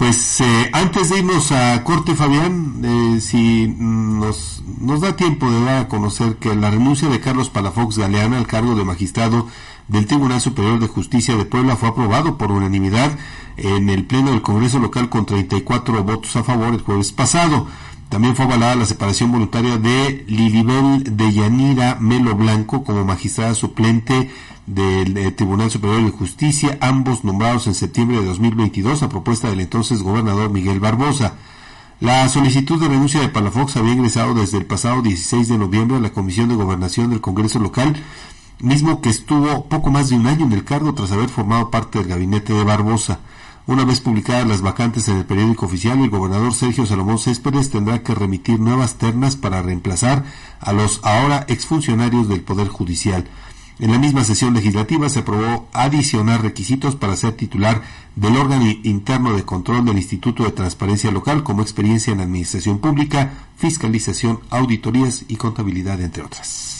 Pues eh, antes de irnos a corte, Fabián, eh, si nos, nos da tiempo de dar a conocer que la renuncia de Carlos Palafox Galeana al cargo de magistrado del Tribunal Superior de Justicia de Puebla fue aprobado por unanimidad en el Pleno del Congreso Local con 34 votos a favor el jueves pasado. También fue avalada la separación voluntaria de Lilibel de Yanira Melo Blanco como magistrada suplente del eh, Tribunal Superior de Justicia, ambos nombrados en septiembre de 2022 a propuesta del entonces gobernador Miguel Barbosa. La solicitud de renuncia de Palafox había ingresado desde el pasado 16 de noviembre a la Comisión de Gobernación del Congreso local, mismo que estuvo poco más de un año en el cargo tras haber formado parte del gabinete de Barbosa. Una vez publicadas las vacantes en el periódico oficial, el gobernador Sergio Salomón Céspedes tendrá que remitir nuevas ternas para reemplazar a los ahora exfuncionarios del Poder Judicial. En la misma sesión legislativa se aprobó adicionar requisitos para ser titular del órgano interno de control del Instituto de Transparencia Local como experiencia en administración pública, fiscalización, auditorías y contabilidad, entre otras.